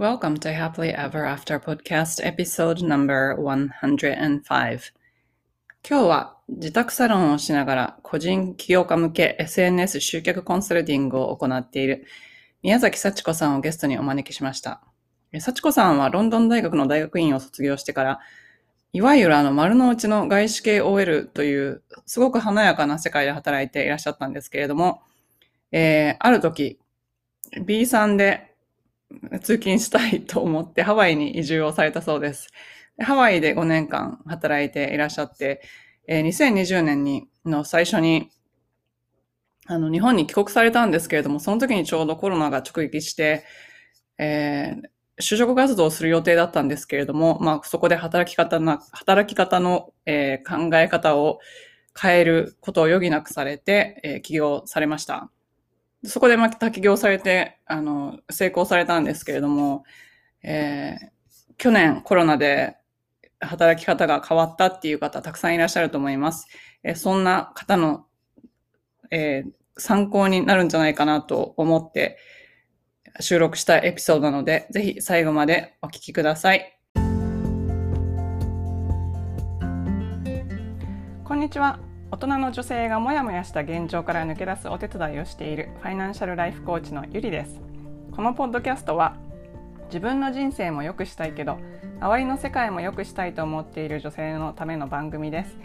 Welcome to Happily Ever After Podcast Episode Number 105今日は自宅サロンをしながら個人起業家向け SNS 集客コンサルティングを行っている宮崎幸子さんをゲストにお招きしました。幸子さんはロンドン大学の大学院を卒業してからいわゆるあの丸の内の外資系 OL というすごく華やかな世界で働いていらっしゃったんですけれども、えー、ある時 B さんで通勤したいと思ってハワイに移住をされたそうです。ハワイで5年間働いていらっしゃって、えー、2020年にの最初にあの日本に帰国されたんですけれども、その時にちょうどコロナが直撃して、えー、就職活動をする予定だったんですけれども、まあ、そこで働き方な、働き方の、えー、考え方を変えることを余儀なくされて、えー、起業されました。そこでまた起業されて、あの、成功されたんですけれども、えー、去年コロナで働き方が変わったっていう方たくさんいらっしゃると思います。えー、そんな方の、えー、参考になるんじゃないかなと思って、収録したエピソードなので、ぜひ最後までお聞きください。こんにちは。大人の女性がモヤモヤした現状から抜け出すお手伝いをしているファイナンシャルライフコーチのゆりです。このポッドキャストは自分の人生も良くしたいけど周りの世界も良くしたいと思っている女性のための番組です。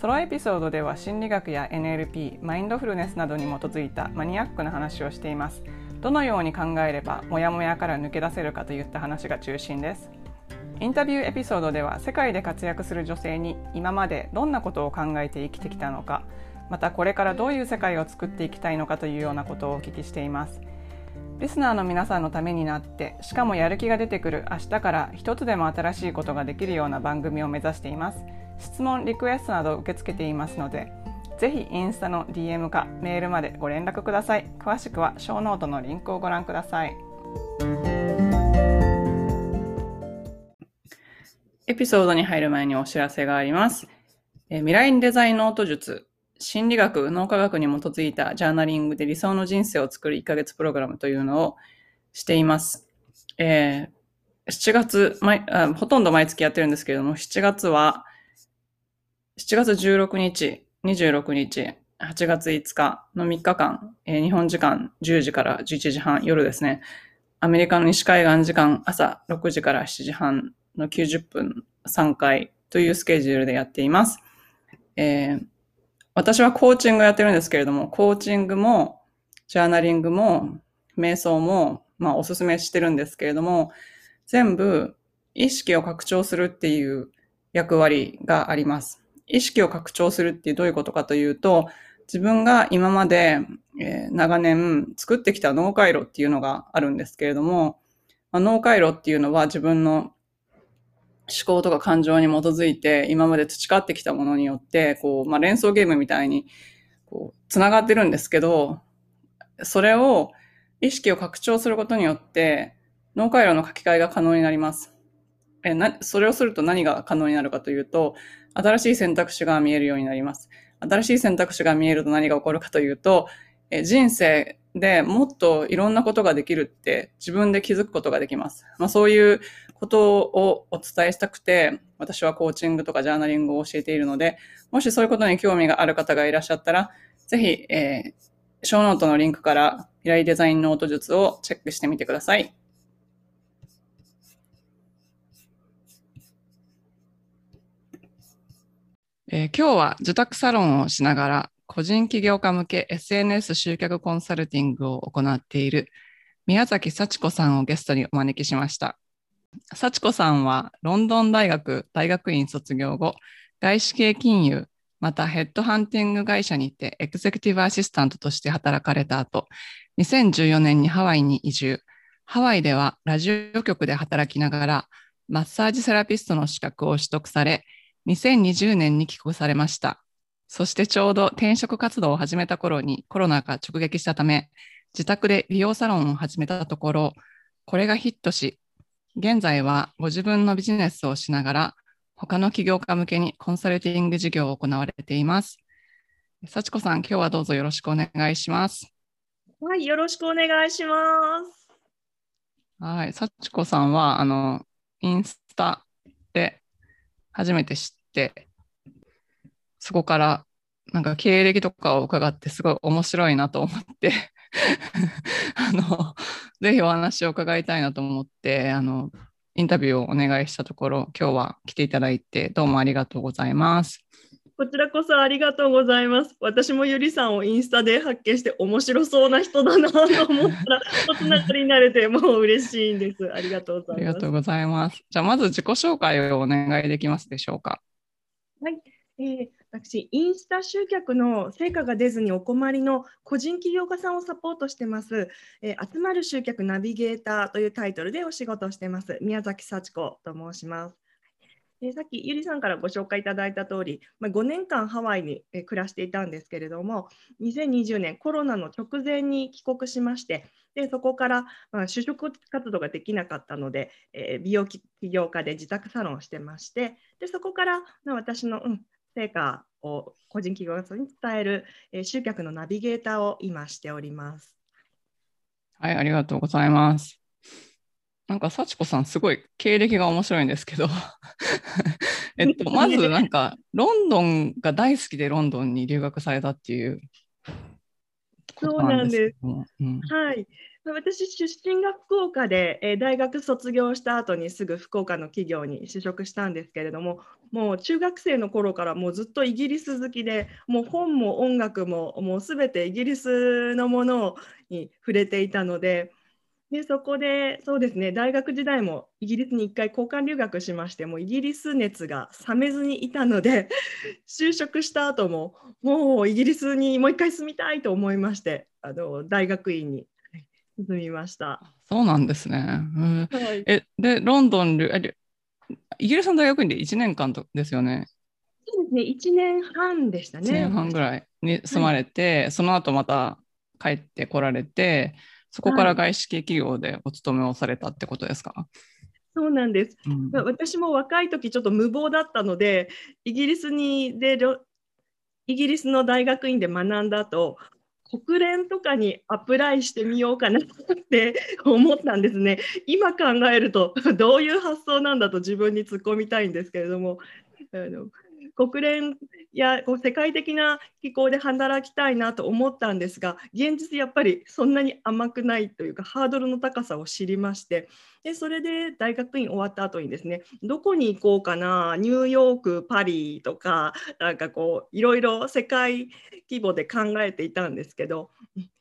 ソロエピソードでは心理学や NLP マインドフルネスなどに基づいたマニアックな話をしています。どのように考えればモヤモヤから抜け出せるかといった話が中心です。インタビューエピソードでは世界で活躍する女性に今までどんなことを考えて生きてきたのかまたこれからどういう世界を作っていきたいのかというようなことをお聞きしています。リスナーの皆さんのためになってしかもやる気が出てくる明日から一つでも新しいことができるような番組を目指しています。質問リクエストなど受け付けていますのでぜひインスタの DM かメールまでご連絡ください。詳しくはショーノートのリンクをご覧ください。エピソードに入る前にお知らせがあります。え未来デザインノート術、心理学、脳科学に基づいたジャーナリングで理想の人生を作る1ヶ月プログラムというのをしています。えー、7月あ、ほとんど毎月やってるんですけれども、7月は、7月16日、26日、8月5日の3日間、えー、日本時間10時から11時半夜ですね。アメリカの西海岸時間朝6時から7時半の90分3回というスケジュールでやっています。えー、私はコーチングやってるんですけれども、コーチングも、ジャーナリングも、瞑想も、まあおすすめしてるんですけれども、全部意識を拡張するっていう役割があります。意識を拡張するってどういうことかというと、自分が今まで、えー、長年作ってきた脳回路っていうのがあるんですけれども、まあ、脳回路っていうのは自分の思考とか感情に基づいて今まで培ってきたものによって、こう、まあ、連想ゲームみたいに、こう、繋がってるんですけど、それを意識を拡張することによって、脳回路の書き換えが可能になります。えな、それをすると何が可能になるかというと、新しい選択肢が見えるようになります。新しい選択肢が見えると何が起こるかというと、え人生でもっといろんなことができるって自分で気づくことができます。まあ、そういうことをお伝えしたくて、私はコーチングとかジャーナリングを教えているので、もしそういうことに興味がある方がいらっしゃったら、ぜひ、えー、ショーノートのリンクから未来デザインノート術をチェックしてみてください。えー、今日は受託サロンをしながら個人起業家向け SNS 集客コンサルティングを行っている宮崎幸子さんをゲストにお招きしました。幸子さんはロンドン大学大学院卒業後、外資系金融、またヘッドハンティング会社にてエグゼクティブアシスタントとして働かれた後、2014年にハワイに移住。ハワイではラジオ局で働きながらマッサージセラピストの資格を取得され、2020年に帰国されました。そしてちょうど転職活動を始めた頃にコロナが直撃したため、自宅で美容サロンを始めたところ、これがヒットし、現在はご自分のビジネスをしながら、他の起業家向けにコンサルティング事業を行われています。幸子さん、今日はどうぞよろしくお願いします。はい、よろしくお願いします。はい。幸子さんは、あの、インスタで初めて知って、そこからなんか経歴とかを伺ってすごい面白いなと思って あの、ぜひお話を伺いたいなと思って、あの、インタビューをお願いしたところ、今日は来ていただいて、どうもありがとうございます。こちらこそありがとうございます。私もゆりさんをインスタで発見して面白そうな人だなと思ったら、おつながりになれてもう嬉しいんです。ありがとうございます。ありがとうございます。じゃあまず自己紹介をお願いできますでしょうか。はい。えー、私、インスタ集客の成果が出ずにお困りの個人起業家さんをサポートしてます、えー、集まる集客ナビゲーターというタイトルでお仕事をしてます、宮崎幸子と申します。え、さっきゆりさんからご紹介いただいた通り、まあ、5年間ハワイに、暮らしていたんですけれども、2020年コロナの直前に帰国しまして、でそこから、まあ、就職活動ができなかったので、えー、美容起業家で自宅サロンをしてまして、でそこから、まあ、私の、うん、成果を個人企業に伝える、えー、集客のナビゲーターを今しております。はい、ありがとうございます。なんか幸子さんすごい経歴が面白いんですけど えっと まずなんかロンドンが大好きでロンドンに留学されたっていうそうなんです。うん、はい。私、出身が福岡で、えー、大学卒業した後にすぐ福岡の企業に就職したんですけれども、もう中学生の頃からもうずっとイギリス好きで、もう本も音楽ももうすべてイギリスのものに触れていたので、でそこでそうですね大学時代もイギリスに1回交換留学しましてもうイギリス熱が冷めずにいたので 就職した後ももうイギリスにもう1回住みたいと思いましてあの大学院に進みました。そうなんですね。はい、えで、ロンドンえ、イギリスの大学院で1年間とですよね。そうですね、1年半でしたね。1年半ぐらいに住まれて、はい、その後また帰ってこられて、そこから外資系企業でお勤めをされたってことですか、はいそうなんです、うん、私も若い時ちょっと無謀だったのでイギリスにでイギリスの大学院で学んだ後国連とかにアプライしてみようかなって 思ったんですね。今考えると どういう発想なんだと自分に突っ込みたいんですけれどもあの国連やこう世界的な機構で働きたいなと思ったんですが現実やっぱりそんなに甘くないというかハードルの高さを知りましてでそれで大学院終わった後にですねどこに行こうかなニューヨークパリとかなんかこういろいろ世界規模で考えていたんですけど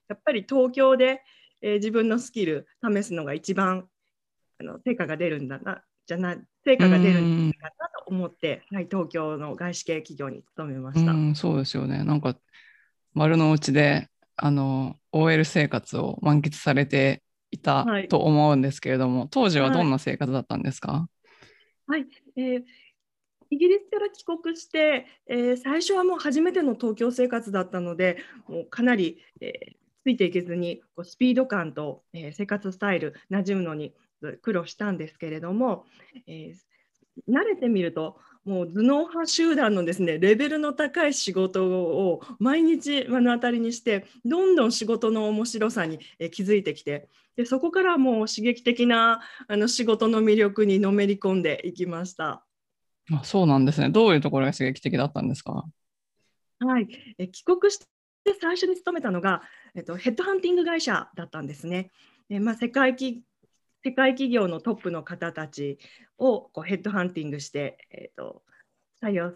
やっぱり東京で、えー、自分のスキル試すのが一番あの成果が出るんだなじゃない成果が出るんじゃないかなと思って、はい、東京の外資系企業に勤めました。うそうですよね。なんか丸の内であの OL 生活を満喫されていたと思うんですけれども、はい、当時はどんな生活だったんですか、はい、えー、イギリスから帰国して、えー、最初はもう初めての東京生活だったのでもうかなり、えー、ついていけずにこうスピード感と、えー、生活スタイル馴染むのに苦労したんですけれども、えー、慣れてみるともう頭脳派集団のですねレベルの高い仕事を毎日目の当たりにしてどんどん仕事の面白さに気づいてきてでそこからもう刺激的なあの仕事の魅力にのめり込んでいきました。あそうなんですね。どういうところが刺激的だったんですか？はい、え帰国して最初に勤めたのが、えっと、ヘッドハンティング会社だったんですね。えまあ、世界世界企業のトップの方たちをこうヘッドハンティングして、えーと、採用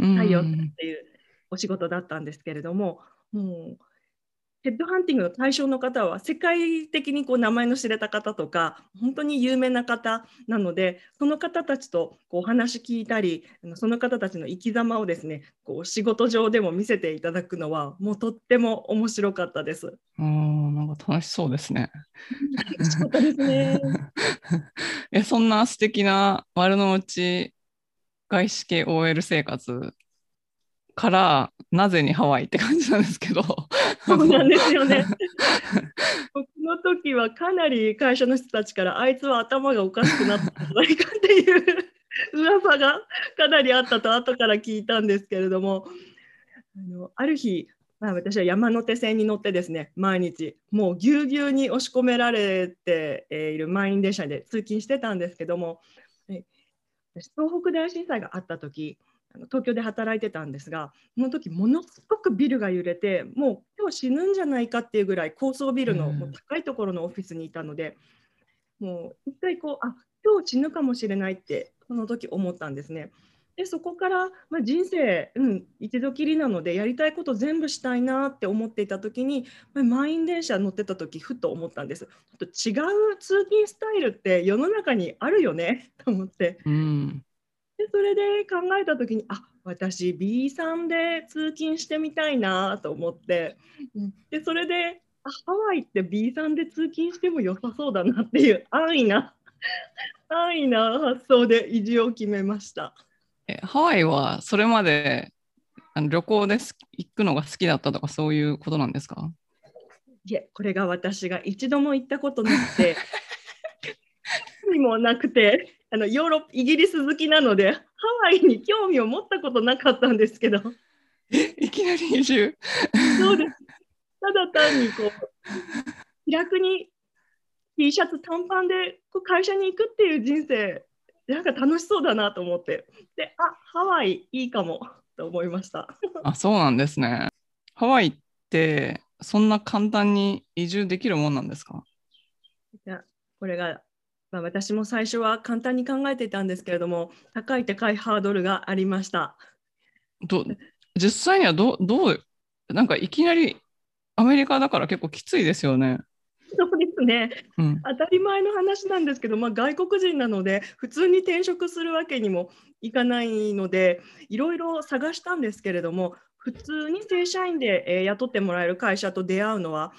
採用っていうお仕事だったんですけれども、もうヘッドハンティングの対象の方は世界的にこう名前の知れた方とか本当に有名な方なのでその方たちとこうお話聞いたりその方たちの生き様をですねこう仕事上でも見せていただくのはもうとっても面白かったです。うんなんか楽しそうですね。楽しかったですね。えそんな素敵な丸の内外資系 OL 生活からなぜにハワイって感じなんですけど。そうなんですよね。僕の時はかなり会社の人たちからあいつは頭がおかしくなったんじゃないかっていう噂がかなりあったと後から聞いたんですけれどもあのある日まあ、私は山手線に乗ってですね毎日もうぎゅうぎゅうに押し込められている満員電車で通勤してたんですけども東北大震災があった時東京で働いてたんですがその時ものすごくビルが揺れてもう今日死ぬんじゃないかっていうぐらい高層ビルのもう高いところのオフィスにいたので、もう一回こうあ今日死ぬかもしれないってその時思ったんですね。でそこから、まあ、人生、うん、一度きりなのでやりたいこと全部したいなって思っていた時に、まあ、満員電車乗ってた時ふと思ったんです。と違う通勤スタイルって世の中にあるよねと思って。うんでそれで考えた時にあ私 B さんで通勤してみたいなと思って。でそれであハワイって B さんで通勤しても良さそうだなっていう安易な安易な発想で移住を決めました。えハワイはそれまであの旅行で行くのが好きだったとかそういうことなんですか？いえこれが私が一度も行ったことなくて にもなくてあのヨーロッイギリス好きなのでハワイに興味を持ったことなかったんですけど。いきなり移住？そうです。ただ単にこう気楽に T シャツ短パンでこう会社に行くっていう人生なんか楽しそうだなと思って。であハワイいいかもと思いました。あそうなんですね。ハワイってそんな簡単に移住できるもんなんですか？いやこれがまあ、私も最初は簡単に考えていたんですけれども高い高いハードルがありました。ど実際にはどどうなんかいきなりアメリカだから結構きついですよね。そうですね、うん、当たり前の話なんですけど、まあ、外国人なので普通に転職するわけにもいかないのでいろいろ探したんですけれども普通に正社員で、えー、雇ってもらえる会社と出会うのは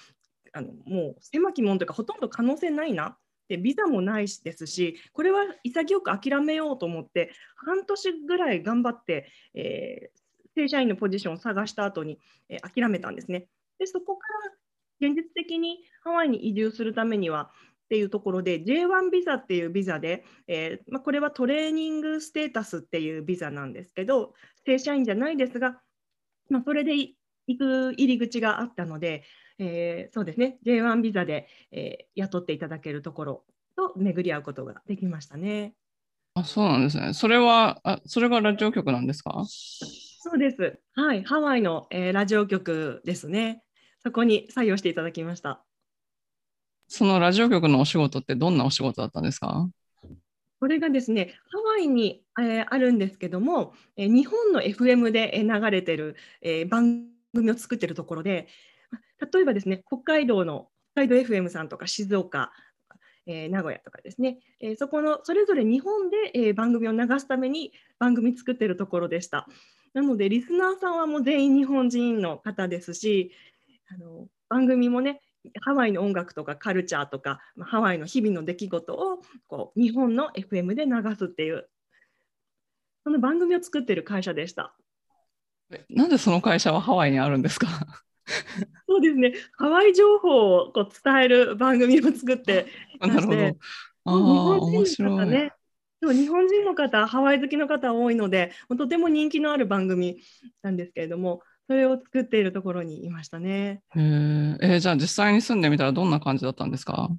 あのもう狭き門というかほとんど可能性ないなでビザもないしですしこれは潔く諦めようと思って半年ぐらい頑張って、えー、正社員のポジションを探した後に、えー、諦めたんですね。でそこから現実的にハワイに移住するためにはっていうところで J1 ビザっていうビザで、えーまあ、これはトレーニングステータスっていうビザなんですけど正社員じゃないですが、まあ、それで行く入り口があったので、えー、そうですね J1 ビザで、えー、雇っていただけるところと巡り合うことができましたね。あそうなんですね。それはあそれがラジオ局なんですか？そうです。はい、ハワイの、えー、ラジオ局ですね。そこに採用していただきました。そのラジオ局のお仕事ってどんなお仕事だったんですか？これがですね、ハワイに、えー、あるんですけども、えー、日本の FM で流れてる、えー、番組を作ってるところで、例えばですね、北海道の北海道 FM さんとか静岡、えー、名古屋とかですね、えー、そこのそれぞれ日本で、えー、番組を流すために番組作ってるところでした。なので、リスナーさんはもう全員日本人の方ですし、あの番組もね、ハワイの音楽とかカルチャーとかま、ハワイの日々の出来事をこう日本の FM で流すっていう、その番組を作ってる会社でした。なんでその会社はハワイにあるんですか？そうですね、ハワイ情報をこう伝える番組を作っていまして、日本人の方ね、でも日本人の方、ハワイ好きの方多いので、とても人気のある番組なんですけれども、それを作っているところにいましたね。えー、じゃあ実際に住んでみたらどんな感じだったんですか？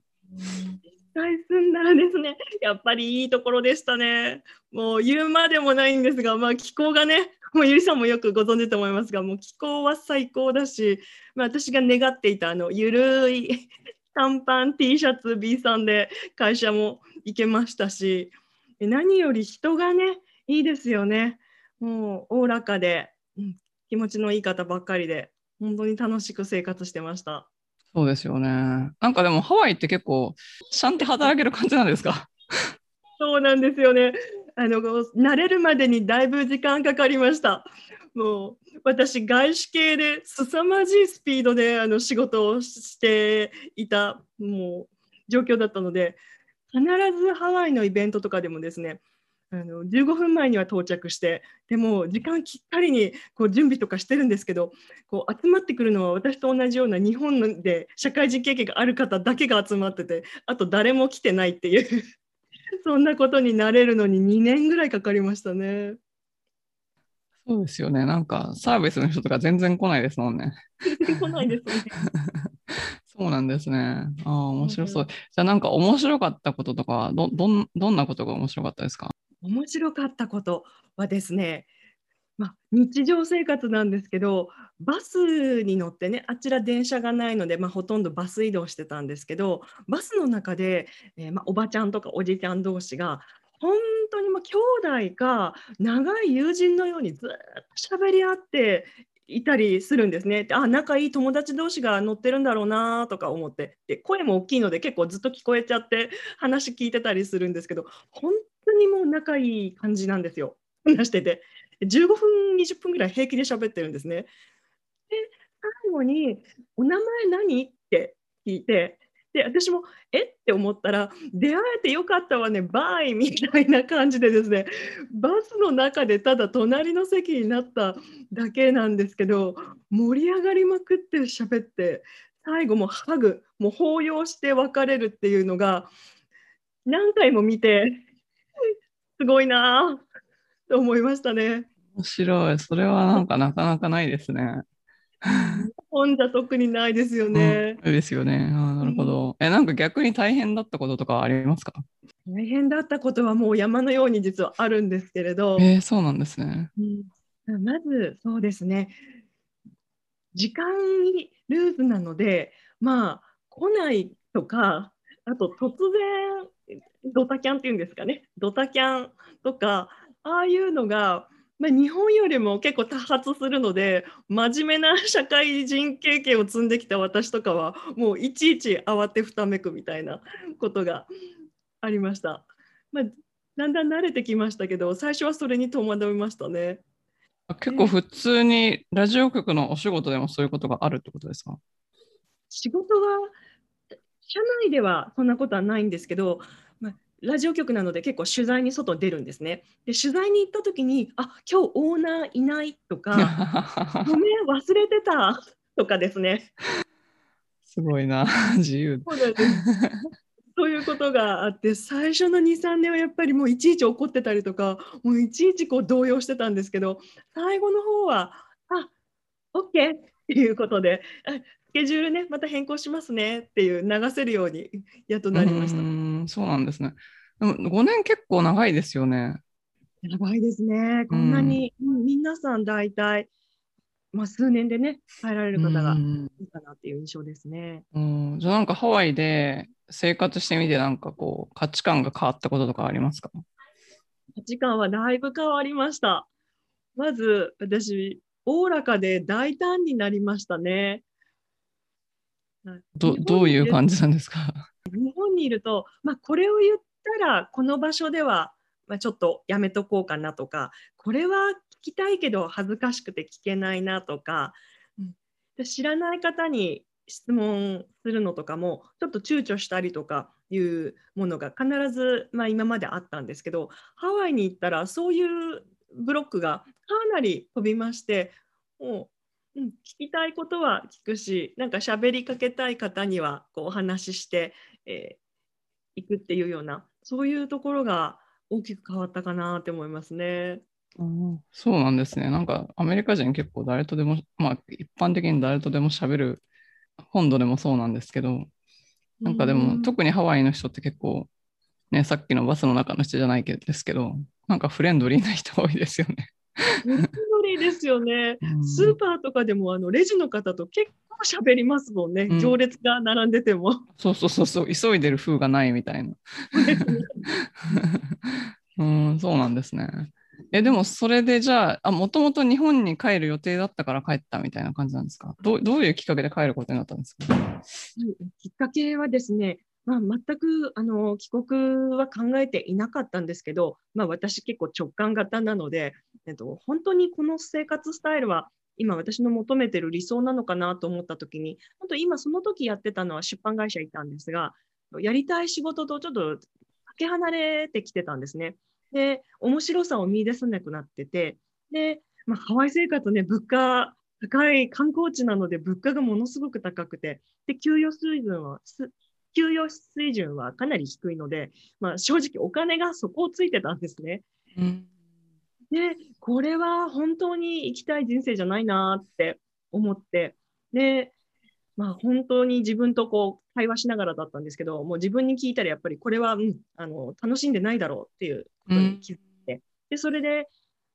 実際住んだらですね、やっぱりいいところでしたね。もう言うまでもないんですが、まあ、気候がね、もうゆりさんもよくご存知と思いますが、もう気候は最高だし、まあ、私が願っていたあのゆるい短パン T シャツ B さんで会社も行けましたし、何より人がね、いいですよね。もうおおらかで、うん、気持ちのいい方ばっかりで、本当に楽しく生活してました。そうですよね。なんかでもハワイって結構、ちゃんと働ける感じなんですか？そうなんですよね。あの慣れるまでにだいぶ時間かかりました。もう私外資系で凄まじいスピードであの仕事をしていたもう状況だったので必ずハワイのイベントとかでもですねあの15分前には到着してでも時間きっかりにこう準備とかしてるんですけどこう集まってくるのは私と同じような日本で社会人経験がある方だけが集まっててあと誰も来てないっていう そんなことになれるのに2年ぐらいかかりましたね。そうですよね。なんかサービスの人とか全然来ないですもんね。来ないですね。そうなんですね。ああ、面白そう。うん、じゃあなんか面白かったこととかど、どん、どんなことが面白かったですか？面白かったことはですね、まあ、日常生活なんですけどバスに乗ってねあちら電車がないので、まあ、ほとんどバス移動してたんですけどバスの中で、えー、まあ、おばちゃんとかおじちゃん同士が本当にもう兄弟か長い友人のようにずっと喋り合っていたりするんですね。あ仲いい友達同士が乗ってるんだろうなとか思ってで声も大きいので結構ずっと聞こえちゃって話聞いてたりするんですけど本当当にもう仲いい感じなんですよ話してて。15分、20分ぐらい平気で喋ってるんですね。で、最後に、お名前何？って聞いて、で、私も、え？って思ったら、出会えてよかったわね、バイみたいな感じでですね、バスの中でただ隣の席になっただけなんですけど、盛り上がりまくって喋って、最後もハグ、もう抱擁して別れるっていうのが、何回も見て、すごいなと思いましたね。面白い。それはなんかなかなかないですね。本じゃ特にないですよね。うん、ですよね。あなるほど。え、なんか逆に大変だったこととかありますか？大変だったことはもう山のように実はあるんですけれど。えー、そうなんですね。うん、まずそうですね。時間ルーズなので、まあ来ないとか、あと突然ドタキャンっていうんですかね、ドタキャンとか、ああいうのが、まあ、日本よりも結構多発するので真面目な社会人経験を積んできた私とかはもういちいち慌てふためくみたいなことがありました。まあ、だんだん慣れてきましたけど最初はそれに戸惑いましたね。結構普通にラジオ局のお仕事でもそういうことがあるってことですか？仕事は社内ではそんなことはないんですけどラジオ局なので結構取材に外出るんですね。で取材に行った時に「あ今日オーナーいない」とか「ごめん忘れてた」とかですね。すごいな自由。そういうことがあって最初の23年はやっぱりもういちいち怒ってたりとかもういちいちこう動揺してたんですけど最後の方は「あオッケー」っていうことでスケジュールねまた変更しますねっていう流せるようにやっとなりました。うんそうなんですね。でも5年結構長いですよね。長いですね。こんなに、うん、皆さん大体、まあ、数年でね、入られる方がいいかなっていう印象ですね。うん、じゃあなんかハワイで生活してみて、なんかこう、価値観が変わったこととかありますか？価値観はだいぶ変わりました。まず、私、おおらかで大胆になりましたね。どどういう感じなんですか？日本にいると、まあ、これを言ったらこの場所では、まあ、ちょっとやめとこうかなとかこれは聞きたいけど恥ずかしくて聞けないなとか、うん、で知らない方に質問するのとかもちょっと躊躇したりとかいうものが必ず、まあ、今まであったんですけどハワイに行ったらそういうブロックがかなり飛びましてもう、うん、聞きたいことは聞くしなんか喋りかけたい方にはこうお話しして、えー、いくっていうようなそういうところが大きく変わったかなって思いますね。うん、そうなんですね。なんかアメリカ人結構誰とでも、まあ一般的に誰とでも喋る本土でもそうなんですけど、なんかでも、特にハワイの人って結構、ね、さっきのバスの中の人じゃないですけど、なんかフレンドリーな人多いですよね。ですよね。スーパーとかでもあのレジの方と結喋りますもんね、うん、行列が並んでても。そうそうそうそう、急いでる風がないみたいな。うん、そうなんですね。え、でもそれでじゃあ、もともと日本に帰る予定だったから帰ったみたいな感じなんですか？どどういうきっかけで帰ることになったんですか？きっかけはですね、まあ、全くあの帰国は考えていなかったんですけど、まあ、私結構直感型なので、えっと、本当にこの生活スタイルは今私の求めている理想なのかなと思った時に、本当今その時やってたのは出版会社いたんですが、やりたい仕事とちょっとかけ離れてきてたんですね。で、面白さを見出せなくなってて、で、まあ、ハワイ生活ね、物価高い観光地なので物価がものすごく高くて、で、給与水準は、給与水準はかなり低いので、まあ、正直お金が底をついてたんですね。うん。で、これは本当に生きたい人生じゃないなって思って、で、まあ本当に自分とこう会話しながらだったんですけど、もう自分に聞いたらやっぱりこれは、うん、あの楽しんでないだろうっていうことに気づいて、うん、で、それで、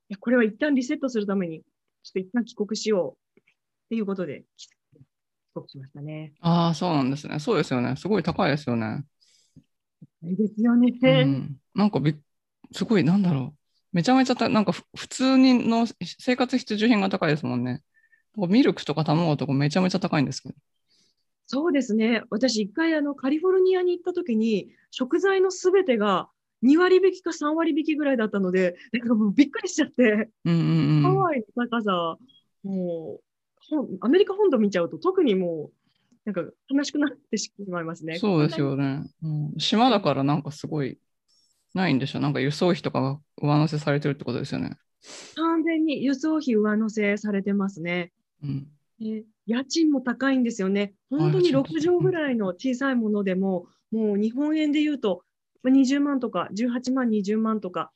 いやこれは一旦リセットするために、ちょっと一旦帰国しようっていうことで帰国しましたね。ああ、そうなんですね。そうですよね。すごい高いですよね。いいですよね。うん、なんかびすごい、なんだろう。めちゃめちゃた、なんか普通にの生活必需品が高いですもんね。ミルクとか卵とかめちゃめちゃ高いんですけど。そうですね。私、一回あのカリフォルニアに行った時に、食材のすべてが2割引きか3割引きぐらいだったので、なんかもうびっくりしちゃって、うんうんうん、ハワイの高さ、もう、アメリカ本土見ちゃうと特にもう、なんか悲しくなってしまいますね。そうですよね。うん、島だからなんかすごいないんでしょう。なんか輸送費とかが上乗せされてるってことですよね。完全に輸送費上乗せされてますね。うん、え家賃も高いんですよね。本当に6畳ぐらいの小さいものでも、もう日本円で言うと20万とか18万、20万とか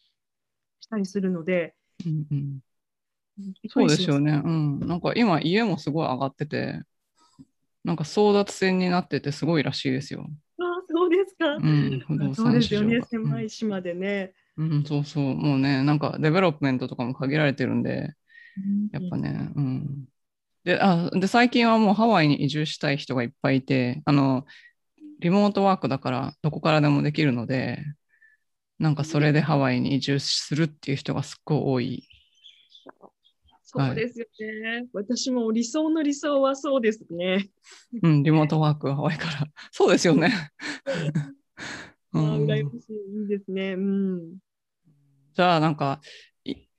したりするので。うんうん、そうですよね。うん。なんか今家もすごい上がってて、なんか争奪戦になっててすごいらしいですよ。ああ、そうですか。うん、そうですよね。狭い島でね、うん。うん、そうそう。もうね、なんか development とかも限られてるんで、やっぱね、うん。であで最近はもうハワイに移住したい人がいっぱいいてあのリモートワークだからどこからでもできるのでなんかそれでハワイに移住するっていう人がすっごい多い。そうですよね、はい、私も理想の理想はそうですね。うん、リモートワークハワイから。そうですよね。うん、羨ましい。いいですね。うん。じゃあなんか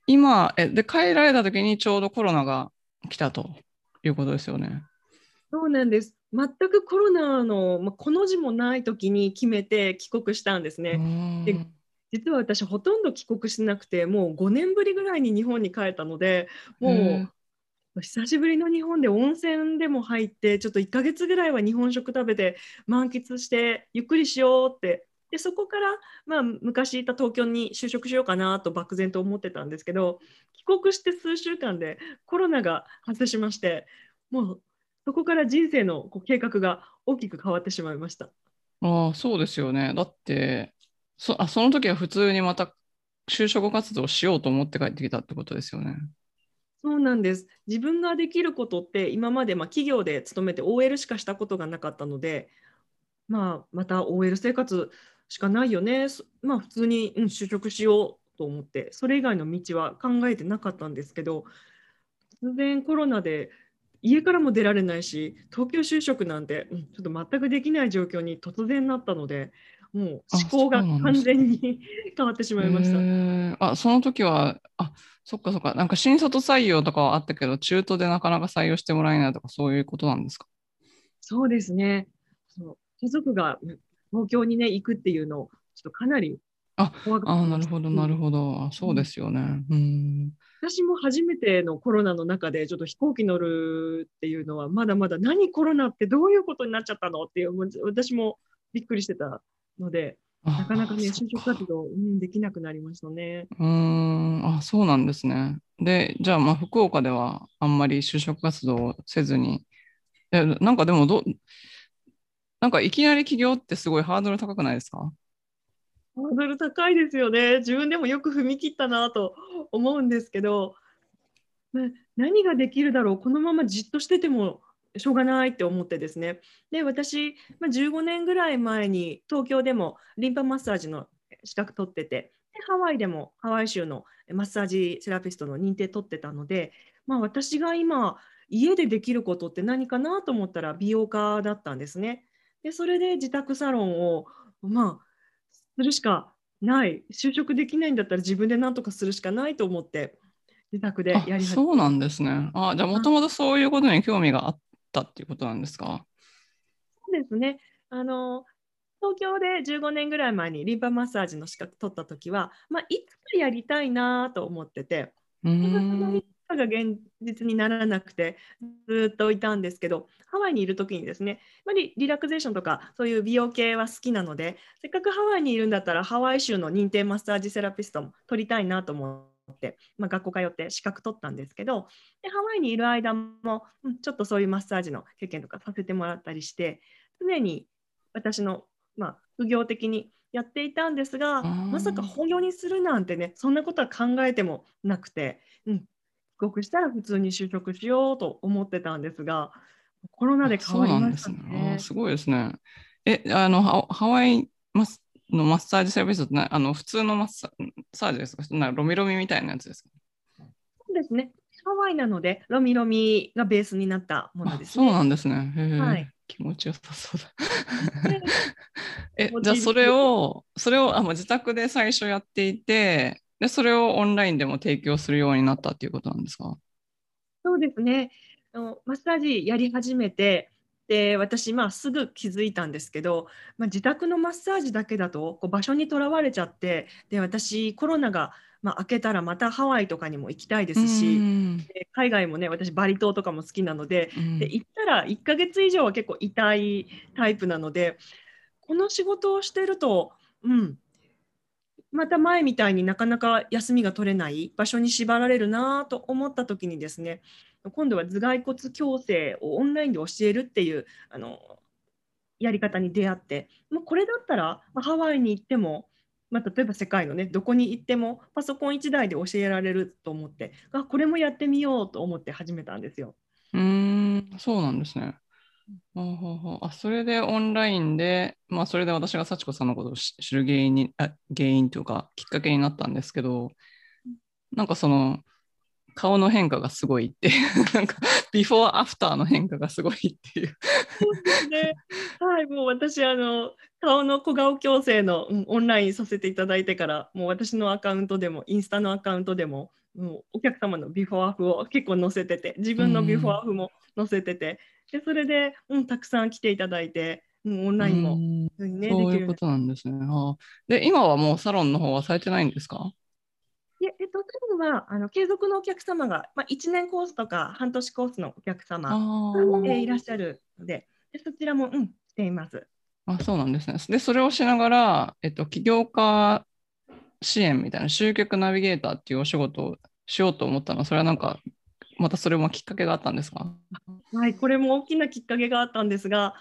今えで帰られた時にちょうどコロナが来たと。いうことですよね。そうなんです。全くコロナの、まあ、この字もない時に決めて帰国したんですね。で実は私ほとんど帰国しなくてもう5年ぶりぐらいに日本に帰ったのでもう久しぶりの日本で温泉でも入ってちょっと1ヶ月ぐらいは日本食食べて満喫してゆっくりしようって。でそこから、まあ、昔いた東京に就職しようかなと漠然と思ってたんですけど帰国して数週間でコロナが発生しましてもうそこから人生のこう計画が大きく変わってしまいました。ああそうですよね。だってそあその時は普通にまた就職活動しようと思って帰ってきたってことですよね。そうなんです。自分ができることって今までま企業で勤めて OL しかしたことがなかったので、まあ、また OL 生活しかないよね、まあ、普通に、うん、就職しようと思って、それ以外の道は考えてなかったんですけど、突然コロナで家からも出られないし、東京就職なんて、うん、ちょっと全くできない状況に突然なったので、もう思考が完全に変わってしまいました。あその時は、あそっかそっか、なんか新卒採用とかはあったけど、中途でなかなか採用してもらえないとか、そういうことなんですか？そうですね。そう家族が東京にね、行くっていうのを、ちょっとかなりああ、なるほど、なるほど。そうですよね。うん。私も初めてのコロナの中でちょっと飛行機乗るっていうのはまだまだ何コロナってどういうことになっちゃったのっていう私もびっくりしてたのでなかなかね就職活動、うん、できなくなりましたね。うんあそうなんですね。でじゃあまあ福岡ではあんまり就職活動せずにえなんかでもどなんかいきなり起業ってすごいハードル高くないですか？ハードル高いですよね。自分でもよく踏み切ったなと思うんですけど、何ができるだろう、このままじっとしててもしょうがないって思ってですね。で、私、まあ、15年ぐらい前に東京でもリンパマッサージの資格取ってて、でハワイでもハワイ州のマッサージセラピストの認定取ってたので、まあ、私が今、家でできることって何かなと思ったら美容家だったんですね。でそれで自宅サロンを、まあ、するしかない。就職できないんだったら自分で何とかするしかないと思って、自宅でやりそうなんですね。あじゃあ、もともとそういうことに興味があったっていうことなんですか？そうですね。あの東京で15年ぐらい前にリンパマッサージの資格取った時は、まあ、いつかやりたいなと思ってて、うんが現実にならなくてずっといたんですけどハワイにいる時にですねやっぱりリラクゼーションとかそういう美容系は好きなのでせっかくハワイにいるんだったらハワイ州の認定マッサージセラピストも取りたいなと思って、まあ、学校通って資格取ったんですけどでハワイにいる間も、うん、ちょっとそういうマッサージの経験とかさせてもらったりして常に私の、まあ、副業的にやっていたんですがまさか本業にするなんてねそんなことは考えてもなくて、うん、帰国したら普通に就職しようと思ってたんですがコロナで変わりましたね。すごいですね。えあのハワイマスのマッサージサービスってあの普通のマッサージですか？なロミロミみたいなやつですか？そうですね。ハワイなのでロミロミがベースになったものです、ね、そうなんですね。はい、気持ちよさそうだ。えじゃあそれをそれをあ自宅で最初やっていてでそれをオンラインでも提供するようになったっていうことなんですか？そうですね。マッサージやり始めてで私、まあ、すぐ気づいたんですけど、まあ、自宅のマッサージだけだとこう場所にとらわれちゃってで私コロナが、まあ、明けたらまたハワイとかにも行きたいですし、で海外もね私バリ島とかも好きなので,、で行ったら1ヶ月以上は結構痛いタイプなのでこの仕事をしてると、うん、また前みたいになかなか休みが取れない場所に縛られるなと思った時にですね今度は頭蓋骨矯正をオンラインで教えるっていうあのやり方に出会って、まあ、これだったら、まあ、ハワイに行っても、まあ、例えば世界のねどこに行ってもパソコン1台で教えられると思ってあこれもやってみようと思って始めたんですよ。うんそうなんですね。あそれでオンラインで、まあ、それで私が幸子さんのことを知る原因にあ原因というかきっかけになったんですけどなんかその顔の変化がすごいってなんかビフォーアフターの変化がすごいっていう。ね。はい、もう私あの顔の小顔矯正の、うん、オンラインさせていただいてからもう私のアカウントでもインスタのアカウントでももうお客様のビフォーアフを結構載せてて自分のビフォーアフも載せてて、でそれで、うん、たくさん来ていただいて。うん、オンラインも、ね、そういうことなんですね。はあ、で今はもうサロンの方はされてないんですか？でえっと、多分はあの継続のお客様が、まあ、1年コースとか半年コースのお客様が、えいらっしゃるのででそちらも、うん、しています。あそうなんですね。で、それをしながら、えっと、起業家支援みたいな集客ナビゲーターっていうお仕事をしようと思ったのは、それはなんか、またそれもきっかけがあったんですか？はい、これも大きなきっかけがあったんですが、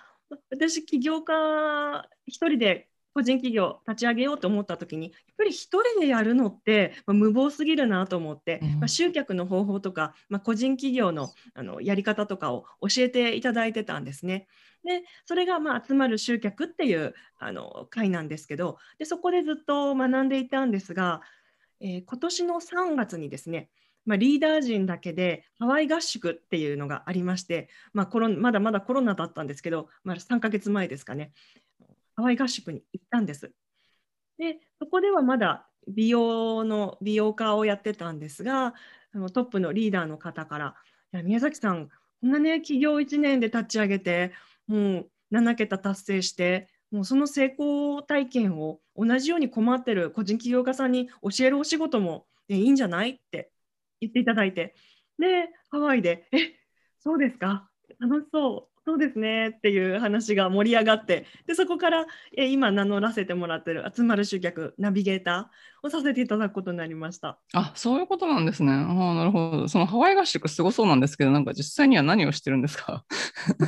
私、起業家一人で個人企業立ち上げようと思った時にやっぱり1人でやるのって、まあ、無謀すぎるなと思って、まあ、集客の方法とか、まあ、個人企業のあのやり方とかを教えていただいてたんですね。でそれがまあ集まる集客っていうあの会なんですけどでそこでずっと学んでいたんですが、えー、今年の3月にですねまあ、リーダー陣だけでハワイ合宿っていうのがありまして、まあ、コロまだまだコロナだったんですけど、まあ、3ヶ月前ですかねハワイ合宿に行ったんです。でそこではまだ美容の美容家をやってたんですがあのトップのリーダーの方から「いや宮崎さんこんなね企業1年で立ち上げてもう7桁達成してもうその成功体験を同じように困ってる個人起業家さんに教えるお仕事も、ね、いいんじゃない？って言っていただいて。でハワイで「えそうですか？楽しそうそうですねっていう話が盛り上がってでそこからえ今名乗らせてもらってる集まる集客ナビゲーターをさせていただくことになりました。あそういうことなんですね。あなるほど。そのハワイ合宿すごそうなんですけどなんか実際には何をしてるんですか？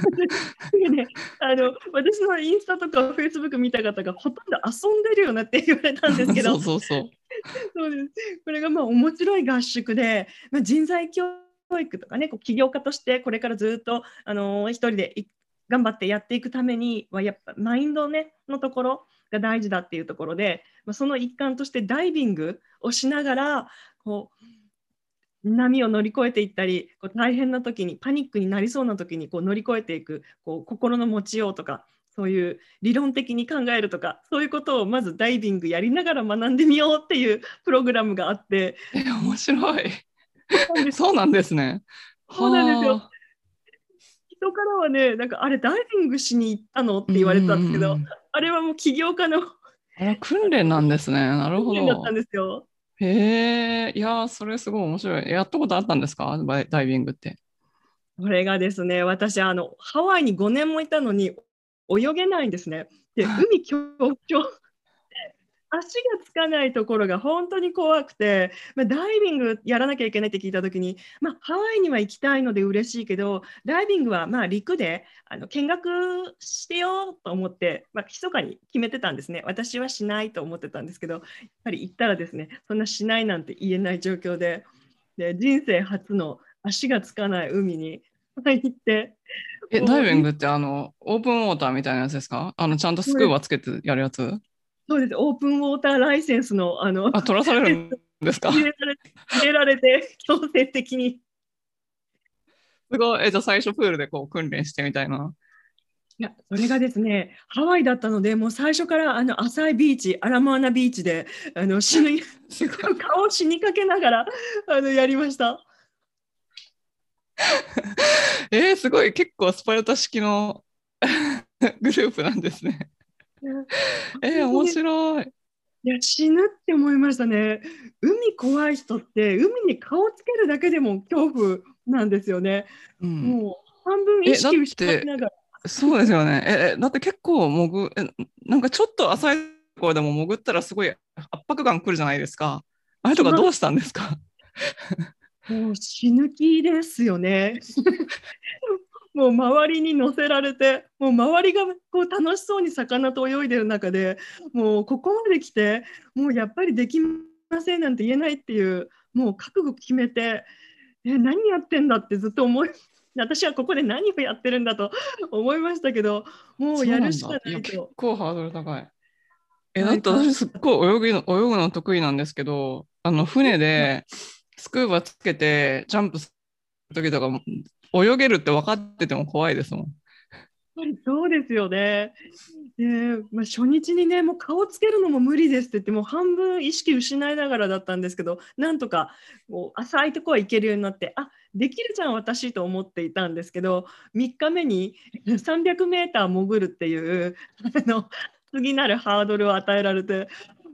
ね、あの私のインスタとかフェイスブック見た方がほとんど遊んでるよなって言われたんですけど。そうそうそう。そうです。これがまあ面白い合宿で、まあ、人材教育教育とかねこう起業家としてこれからずっと、あのー、一人で頑張ってやっていくためにはやっぱマインド、ね、のところが大事だっていうところで、まあ、その一環としてダイビングをしながらこう波を乗り越えていったりこう大変な時にパニックになりそうな時にこう乗り越えていくこう心の持ちようとかそういう理論的に考えるとかそういうことをまずダイビングやりながら学んでみようっていうプログラムがあって。面白い そうなんですね。そうなんですよ。人からはね、なんかあれダイビングしに行ったのって言われたんですけど、あれはもう起業家の訓練なんですね。なるほど。だったんですよ。へえ、いやそれすごい面白い。やったことあったんですか？ダイビングって。これがですね、私、あの、ハワイに5年もいたのに泳げないんですね。で、海恐怖症足がつかないところが本当に怖くて、まあ、ダイビングやらなきゃいけないって聞いたときに、まあ、ハワイには行きたいので嬉しいけど、ダイビングはまあ陸であの見学してよと思って、まあ、密かに決めてたんですね。私はしないと思ってたんですけど、やっぱり行ったらですね、そんなしないなんて言えない状況で、で人生初の足がつかない海に 行って。え、ダイビングってあの、オープンウォーターみたいなやつですか？あの、ちゃんとスクーバつけてやるやつ？そうです。オープンウォーターライセンスの、あの、あ、取らされるんですか？入れられ入れられて、強制的に。すごい。え、じゃあ最初プールでこう訓練してみたいな。いや、それがですね、ハワイだったので、もう最初からあの浅いビーチ、アラモアナビーチで、あの死ぬ 顔を死にかけながらあのやりました。えー、すごい、結構スパルタ式の グループなんですね。えー、面白い。いや死ぬって思いましたね。海怖い人って海に顔つけるだけでも恐怖なんですよね。うん、もう半分意識失いながら。そうですよね。えだって結構潜えなんかちょっと浅いところでも潜ったらすごい圧迫感くるじゃないですか。あれとかどうしたんですか？もう死ぬ気ですよね。もう周りに乗せられて、もう周りがこう楽しそうに魚と泳いでる中で、もうここまで来て、もうやっぱりできませんなんて言えないっていう、もう覚悟決めて、え何やってんだってずっと思い、私はここで何をやってるんだと 思いましたけど、もうやるしかないと。い結構ハードル高い。え、だって私すっごい泳ぐの泳ぐの得意なんですけど、あの船でスクーバつけてジャンプする時とか泳げるって分かってても怖いですもん。そうですよね。でまあ、初日にね、もう顔つけるのも無理ですって言って、もう半分意識失いながらだったんですけど、なんとかもう浅いとこは行けるようになって、あできるじゃん、私と思っていたんですけど、3日目に300メーター潜るっていうあの次なるハードルを与えられて、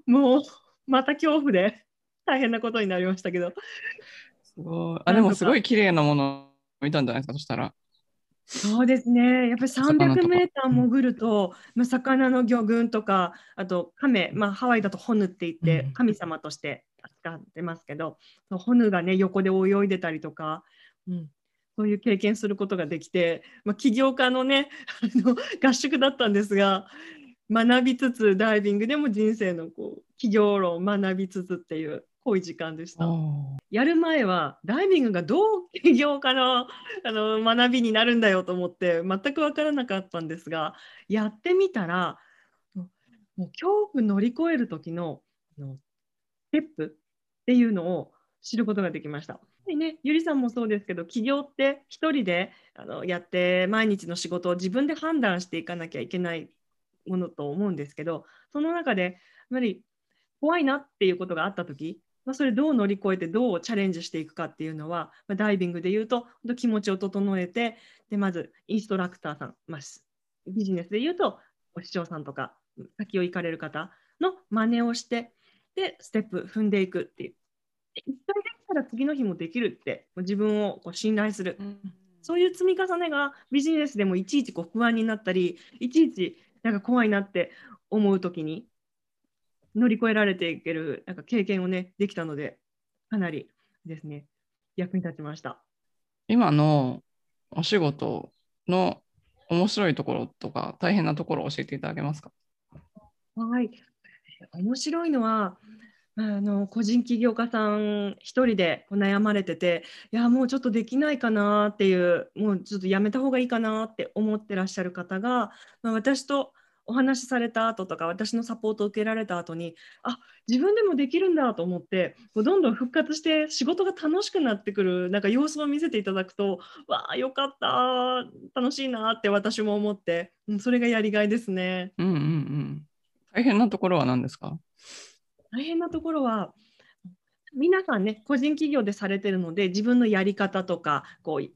もうまた恐怖で大変なことになりましたけど。すごいあでもすごい綺麗なもの見たんじゃないですか、そしたら。そうですね。やっぱり300メーター潜ると、まあ、魚の魚群とか、あと亀、まあ、ハワイだとホヌって言って神様として扱ってますけど、うん、ホヌがね、横で泳いでたりとか、うん、そういう経験することができて、まあ、起業家のね、あの合宿だったんですが、学びつつダイビングでも人生のこう起業論を学びつつっていう濃い時間でした。やる前はダイビングがどう起業家の あの学びになるんだよと思って全く分からなかったんですがやってみたらもう恐怖乗り越える時ののステップっていうのを知ることができました。でね、ゆりさんもそうですけど起業って1人であのやって毎日の仕事を自分で判断していかなきゃいけないものと思うんですけどその中でやっぱり怖いなっていうことがあった時まあ、それどう乗り越えてどうチャレンジしていくかっていうのは、まあ、ダイビングでいうと気持ちを整えてでまずインストラクターさん、まあ、ビジネスでいうとお師匠さんとか先を行かれる方の真似をしてでステップ踏んでいくっていう。一回できたら次の日もできるって自分をこう信頼する、うん、そういう積み重ねがビジネスでもいちいちこう不安になったりいちいちなんか怖いなって思う時に乗り越えられていけるなんか経験をねできたのでかなりですね役に立ちました。今のお仕事の面白いところとか大変なところを教えていただけますか？はい。面白いのはあの個人起業家さん一人で悩まれてていやもうちょっとできないかなっていうもうちょっとやめた方がいいかなって思ってらっしゃる方が、まあ、私とお話しされた後とか私のサポートを受けられた後にあ自分でもできるんだと思ってこうどんどん復活して仕事が楽しくなってくるなんか様子を見せていただくとわあよかった楽しいなって私も思って、うん、それがやりがいですね。うんうんうん、大変なところは何ですか？大変なところは皆さんね個人企業でされてるので自分のやり方とかこう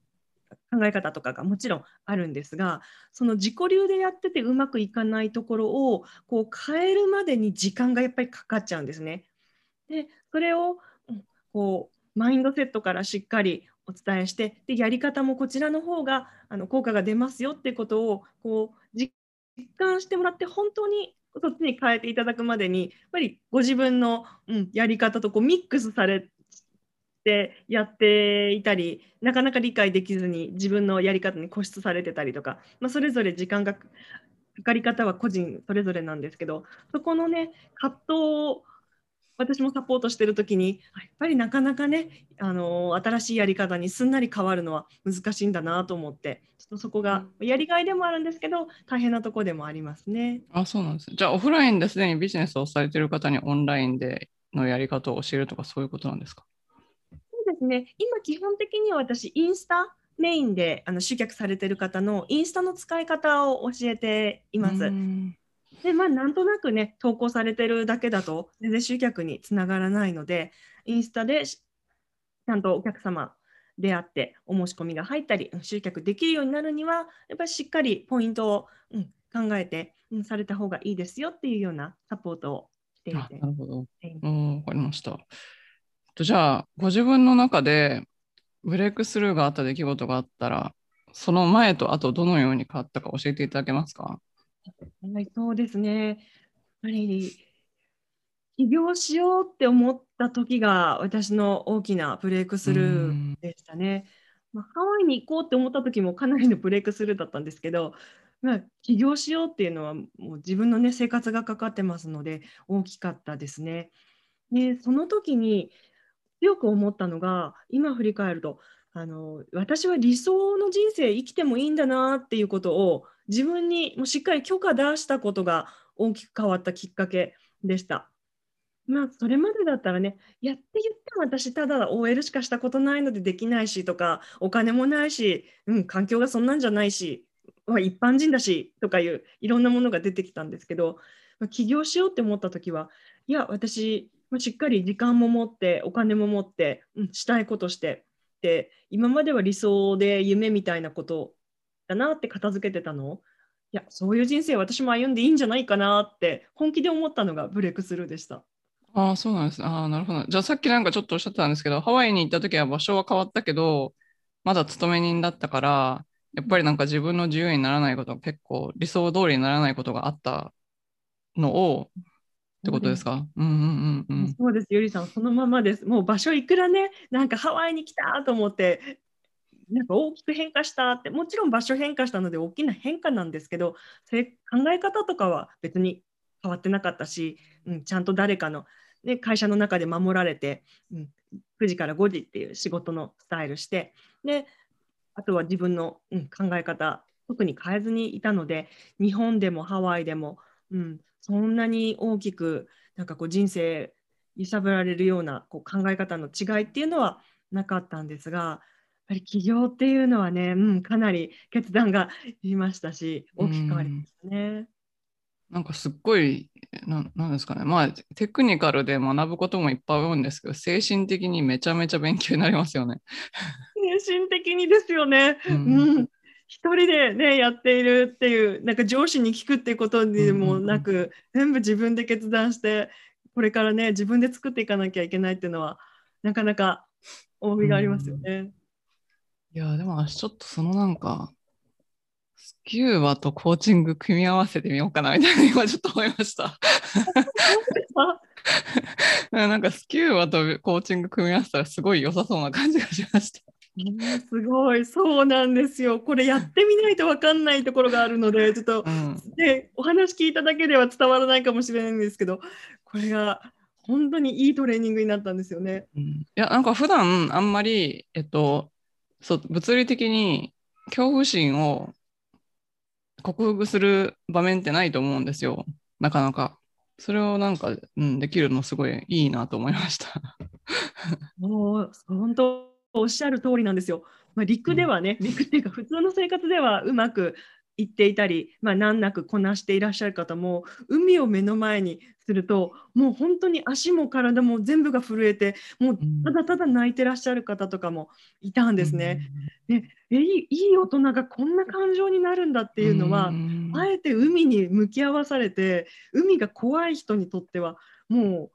考え方とかがもちろんあるんですがその自己流でやっててうまくいかないところをこう変えるまでに時間がやっぱりかかっちゃうんですね。でそれをこうマインドセットからしっかりお伝えしてでやり方もこちらの方があの効果が出ますよってことをこう実感してもらって本当にそっちに変えていただくまでにやっぱりご自分の、うん、やり方とこうミックスされてやっていたりなかなか理解できずに自分のやり方に固執されてたりとか、まあ、それぞれ時間がかかり方は個人それぞれなんですけどそこのね葛藤を私もサポートしてる時にやっぱりなかなかねあの新しいやり方にすんなり変わるのは難しいんだなと思ってちょっとそこがやりがいでもあるんですけど大変なとこでもありますね。あそうなんですじゃあオフラインですでにビジネスをされてる方にオンラインでのやり方を教えるとかそういうことなんですか？ですね今基本的には私インスタメインであの集客されてる方のインスタの使い方を教えています。でまあ、なんとなくね投稿されてるだけだと全然集客につながらないのでインスタでちゃんとお客様出会ってお申し込みが入ったり集客できるようになるにはやっぱりしっかりポイントを、うん、考えて、うん、された方がいいですよっていうようなサポートをしていて。なるほど。わかりました。じゃあご自分の中でブレイクスルーがあった出来事があったらその前と後どのように変わったか教えていただけますか？はい、そうですね。やっぱり起業しようって思った時が私の大きなブレイクスルーでしたね。まあ、ハワイに行こうって思った時もかなりのブレイクスルーだったんですけど、まあ、起業しようっていうのはもう自分の、ね、生活がかかってますので大きかったですね。でその時に強く思ったのが今振り返るとあの私は理想の人生生きてもいいんだなっていうことを自分にもしっかり許可出したことが大きく変わったきっかけでした。まあ、それまでだったらね、やって言っても私、ただ OL しかしたことないのでできないしとか、お金もないし、うん、環境がそんなんじゃないし、まあ、一般人だしとかいういろんなものが出てきたんですけど、起業しようって思った時は、いや、私、しっかり時間も持って、お金も持って、うん、したいことして、で今までは理想で夢みたいなことだなって片付けてたの？いやそういう人生私も歩んでいいんじゃないかなって本気で思ったのがブレイクスルーでした。ああ、そうなんですね。ああ、なるほど。じゃあさっきなんかちょっとおっしゃってたんですけど、ハワイに行った時は場所は変わったけど、まだ勤め人だったから、やっぱりなんか自分の自由にならないこと結構理想通りにならないことがあったのをってことですか、うんうんうんうん、そうです、ゆりさん、そのままです。もう場所いくらね、なんかハワイに来たと思って、なんか大きく変化したって、もちろん場所変化したので大きな変化なんですけど、それ考え方とかは別に変わってなかったし、うん、ちゃんと誰かの、ね、会社の中で守られて、うん、9時から5時っていう仕事のスタイルして、であとは自分の、うん、考え方、特に変えずにいたので、日本でもハワイでも、うん、そんなに大きくなんかこう人生揺さぶられるようなこう考え方の違いっていうのはなかったんですが、やっぱり起業っていうのはね、うん、かなり決断がいりましたし、大きく変わりましたね。なんかすっごいな、なんですかね、まあテクニカルで学ぶこともいっぱいあるんですけど、精神的にめちゃめちゃ勉強になりますよね。精神的にですよね。うん、うん一人でねやっているっていうなんか上司に聞くっていうことでもなく、うんうんうん、全部自分で決断してこれからね自分で作っていかなきゃいけないっていうのはなかなか重みがありますよね。うん、いやでもちょっとそのなんかスキューバとコーチング組み合わせてみようかなみたいな 今ちょっと思いました。なんかスキューバとコーチング組み合わせたらすごい良さそうな感じがしました。すごい、そうなんですよ。これやってみないと分かんないところがあるので、ちょっと、うん、でお話聞いただけでは伝わらないかもしれないんですけど、これが本当にいいトレーニングになったんですよね。うん、いや、なんか普段あんまり、えっと、そう物理的に恐怖心を克服する場面ってないと思うんですよ、なかなか。それをなんか、うん、できるのすごいいいなと思いました。もう本当おっしゃる通りなんですよ。まあ、陸ではね、陸っていうか普通の生活ではうまくいっていたり、まあ、難なくこなしていらっしゃる方も海を目の前にするともう本当に足も体も全部が震えてもうただただ泣いてらっしゃる方とかもいたんですね。でえいい大人がこんな感情になるんだっていうのはあえて海に向き合わされて海が怖い人にとってはもう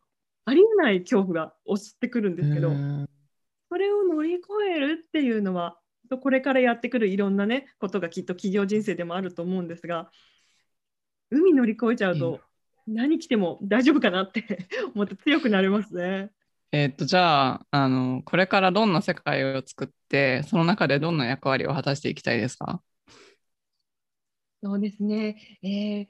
ありえない恐怖が襲ってくるんですけど。それを乗り越えるっていうのはこれからやってくるいろんなねことがきっと企業人生でもあると思うんですが海乗り越えちゃうと何着ても大丈夫かなって 思って強くなれますね。えっと、じゃあ、あの、これからどんな世界を作って、その中でどんな役割を果たしていきたいですか？そうですね。えー、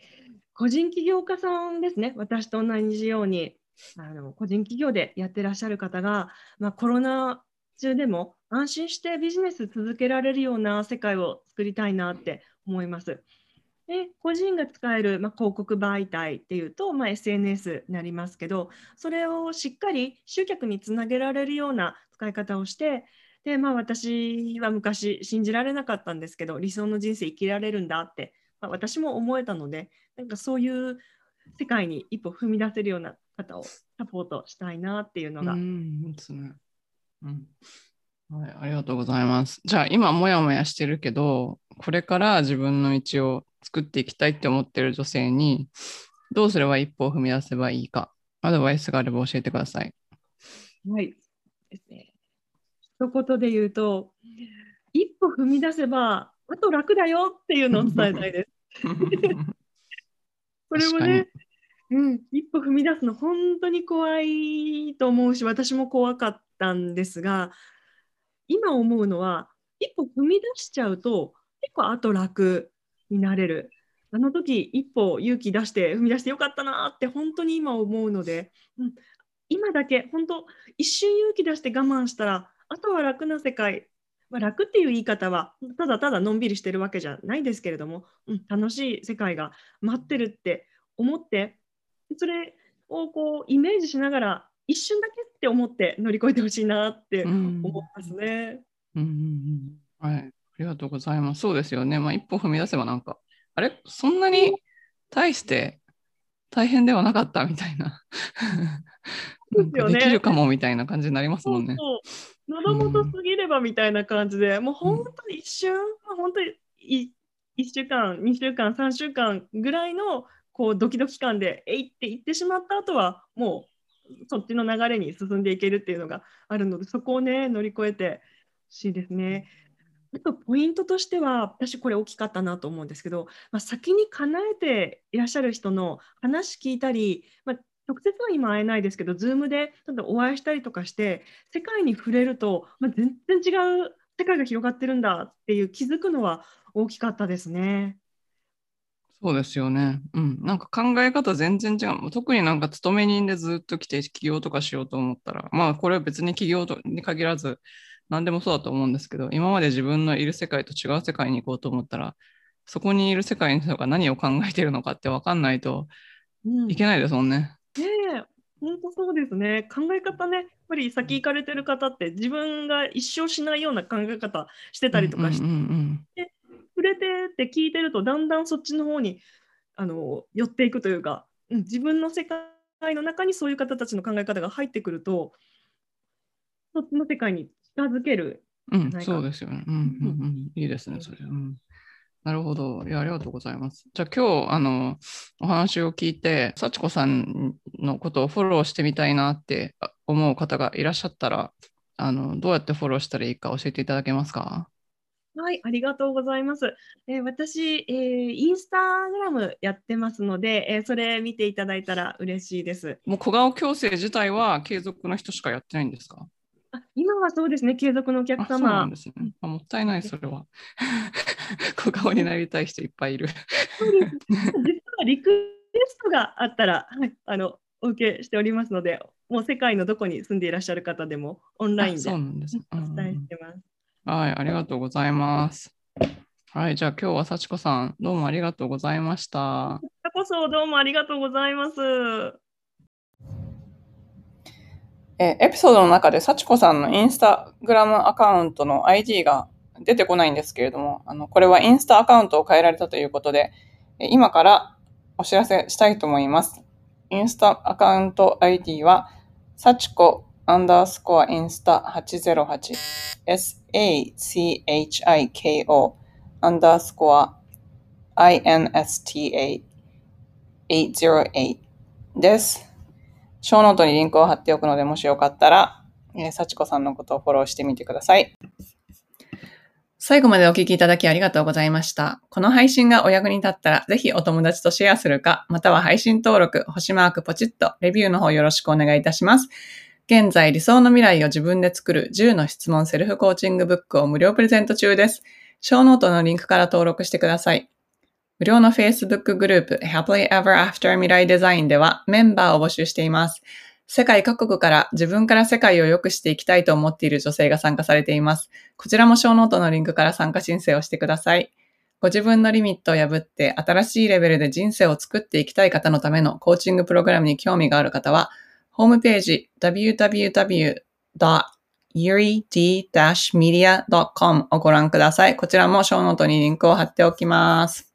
個人起業家さんですね。私と同じように、あの個人企業でやってらっしゃる方が、まあ、コロナ中でも安心してビジネス続けられるような世界を作りたいなって思います。で個人が使える、まあ、広告媒体っていうと、まあ、SNS になりますけどそれをしっかり集客につなげられるような使い方をしてで、まあ、私は昔信じられなかったんですけど理想の人生生きられるんだって、まあ、私も思えたのでなんかそういう世界に一歩踏み出せるような方をサポートしたいなっていうのが。うんはい、ありがとうございます。じゃあ今もやもやしてるけどこれから自分の道を作っていきたいって思ってる女性に、どうすれば一歩を踏み出せばいいか、アドバイスがあれば教えてください。はい。ですね。一言で言うと、一歩踏み出せば、あと楽だよっていうのを伝えたいです。これもね、うん、一歩踏み出すの本当に怖いと思うし、私も怖かったんですが、今思うのは、一歩踏み出しちゃうと、結構後楽になれる。あの時一歩勇気出して踏み出してよかったなって本当に今思うので、うん、今だけ本当一瞬勇気出して我慢したらあとは楽な世界、まあ、楽っていう言い方はただただのんびりしてるわけじゃないですけれども、うん、楽しい世界が待ってるって思ってそれをこうイメージしながら一瞬だけって思って乗り越えてほしいなって思いますね。うんうんうん、はいありがとうございます。そうですよね。まあ、一歩踏み出せばなんか、あれ？そんなに大して大変ではなかったみたいな。でできるかもみたいな感じになりますもんね。喉元すぎればみたいな感じで、うん、もう本当に一瞬、うん、本当に1週間、2週間、3週間ぐらいのこうドキドキ感で、えいって言ってしまった後は、もうそっちの流れに進んでいけるっていうのがあるので、そこをね、乗り越えてほしいですね。あとポイントとしては、私これ大きかったなと思うんですけど、まあ、先に叶えていらっしゃる人の話聞いたり、まあ、直接は今会えないですけど、Zoom でちょっとお会いしたりとかして、世界に触れると、まあ、全然違う世界が広がってるんだっていう気づくのは大きかったですね。そうですよね。うん。なんか考え方全然違う。特になんか勤め人でずっと来て起業とかしようと思ったら、まあこれは別に起業に限らず、何でもそうだと思うんですけど、今まで自分のいる世界と違う世界に行こうと思ったら、そこにいる世界の人が何を考えているのかって分かんないといけないですもんね。うん、ねえ、本当そうですね。考え方ね、やっぱり先行かれてる方って自分が一生しないような考え方してたりとかして、うんうんうん、で触れてって聞いてるとだんだんそっちの方にあの寄っていくというか、うん、自分の世界の中にそういう方たちの考え方が入ってくるとそっちの世界に近づけるうん、そうですよね。うん、うん、うん。いいですね、それ。うん。なるほど。いや、ありがとうございます。じゃあ今日、あの、お話を聞いて、幸子さんのことをフォローしてみたいなって思う方がいらっしゃったら、あの、どうやってフォローしたらいいか教えていただけますか？はい、ありがとうございます。えー、私、えー、インスタグラムやってますので、えー、それ見ていただいたら嬉しいです。もう小顔矯正自体は継続の人しかやってないんですか？あ今はそうですね、継続のお客様。そうなんですね。あもったいない、それは。小顔になりたい人いっぱいいる。そうです実はリクエストがあったら、はい、あのお受けしておりますので、もう世界のどこに住んでいらっしゃる方でもオンラインでお伝えしてます。はい、ありがとうございます。はい、じゃあ今日は幸子さん、どうもありがとうございました。こちらこそどうもありがとうございます。えエピソードの中で幸子さんのインスタグラムアカウントの ID が出てこないんですけれども、あの、これはインスタアカウントを変えられたということで、今からお知らせしたいと思います。インスタアカウント ID は、幸子アンダースコアインスタ808 SACHIKO アンダースコア INSTA808 です。ショーノートにリンクを貼っておくので、もしよかったら、えー、幸子さんのことをフォローしてみてください。最後までお聞きいただきありがとうございました。この配信がお役に立ったら、ぜひお友達とシェアするか、または配信登録、星マークポチッと、レビューの方よろしくお願いいたします。現在、理想の未来を自分で作る10の質問セルフコーチングブックを無料プレゼント中です。ショーノートのリンクから登録してください。無料の Facebook グループ Happily Ever After 未来デザインではメンバーを募集しています。世界各国から自分から世界を良くしていきたいと思っている女性が参加されています。こちらもショーノートのリンクから参加申請をしてください。ご自分のリミットを破って新しいレベルで人生を作っていきたい方のためのコーチングプログラムに興味がある方は、ホームページ www.yuri-media.com をご覧ください。こちらもショーノートにリンクを貼っておきます。